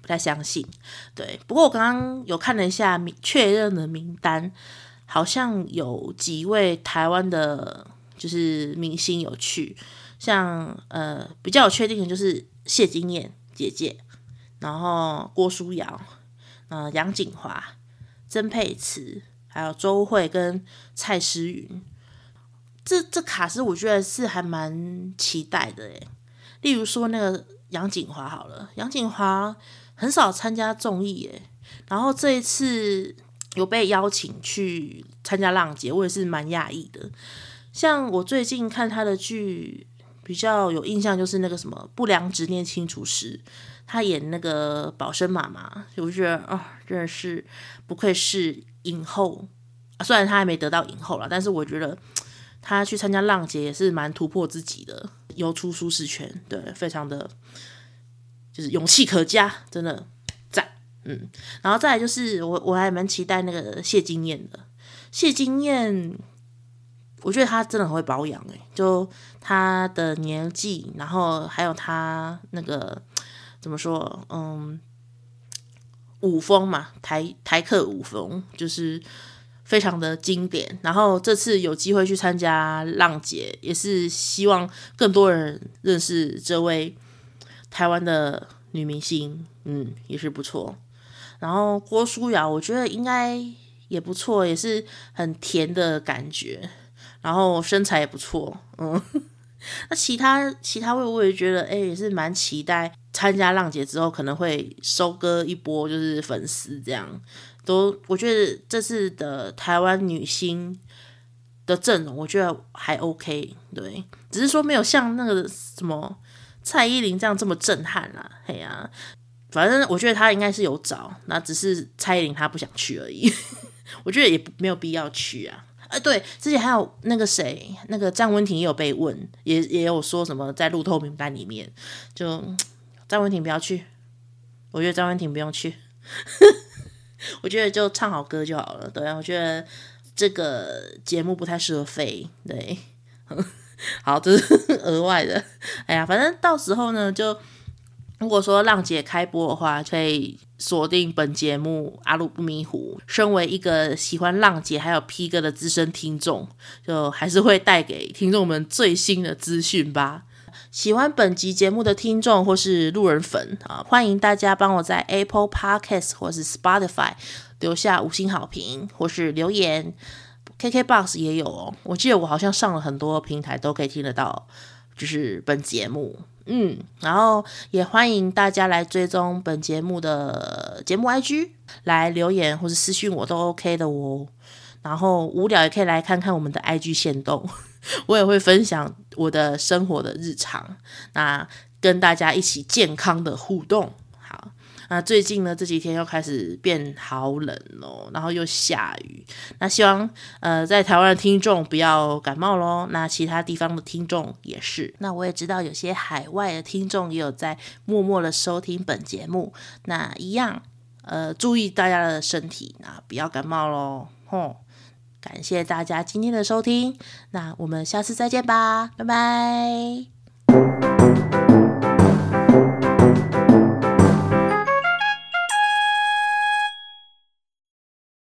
不太相信。对，不过我刚刚有看了一下确认的名单，好像有几位台湾的，就是明星有去，像呃比较有确定的就是谢金燕姐姐，然后郭书瑶，呃杨谨华、曾沛慈，还有周蕙跟蔡诗芸。这这卡司我觉得是还蛮期待的诶，例如说那个杨谨华好了，杨谨华很少参加综艺耶，然后这一次有被邀请去参加浪姐，我也是蛮讶异的。像我最近看他的剧比较有印象，就是那个什么《不良执念清除师》，他演那个宝生妈妈，我觉得啊、真的是不愧是影后，虽然他还没得到影后啦，但是我觉得。他去参加浪姐也是蛮突破自己的，游出舒适圈，对，非常的就是勇气可嘉，真的赞。嗯，然后再来就是我我还蛮期待那个谢金燕的。谢金燕，我觉得她真的很会保养诶，就她的年纪，然后还有她那个怎么说，嗯，舞风嘛，台台客舞风就是非常的经典。然后这次有机会去参加浪姐，也是希望更多人认识这位台湾的女明星，嗯，也是不错。然后郭书瑶，我觉得应该也不错，也是很甜的感觉。然后身材也不错，嗯。那其他其他位我也觉得，哎，也是蛮期待参加浪姐之后可能会收割一波，就是粉丝这样。都我觉得这次的台湾女星的阵容，我觉得还 OK，对，只是说没有像那个什么蔡依林这样这么震撼啦，嘿呀、反正我觉得他应该是有找，那只是蔡依林他不想去而已。我觉得也没有必要去啊。啊，对，之前还有那个谁，那个张文婷也有被问，也也有说什么在路透名单里面，就张文婷不要去。我觉得张文婷不用去，我觉得就唱好歌就好了。对啊，我觉得这个节目不太适合飞。对，好，这是 额外的。哎呀，反正到时候呢就。如果说浪姐开播的话，可以锁定本节目阿鲁不迷糊。身为一个喜欢浪姐还有 P 哥的资深听众，就还是会带给听众们最新的资讯吧。喜欢本集节目的听众或是路人粉啊，欢迎大家帮我在 Apple Podcast 或是 Spotify 留下五星好评或是留言。KKBOX 也有哦，我记得我好像上了很多平台都可以听得到，就是本节目。嗯，然后也欢迎大家来追踪本节目的节目 IG，来留言或是私讯我都 OK 的哦。然后无聊也可以来看看我们的 IG 限动，我也会分享我的生活的日常，那跟大家一起健康的互动。那最近呢，这几天又开始变好冷哦，然后又下雨。那希望呃，在台湾的听众不要感冒喽。那其他地方的听众也是。那我也知道有些海外的听众也有在默默的收听本节目。那一样，呃，注意大家的身体，那不要感冒喽。吼，感谢大家今天的收听，那我们下次再见吧，拜拜。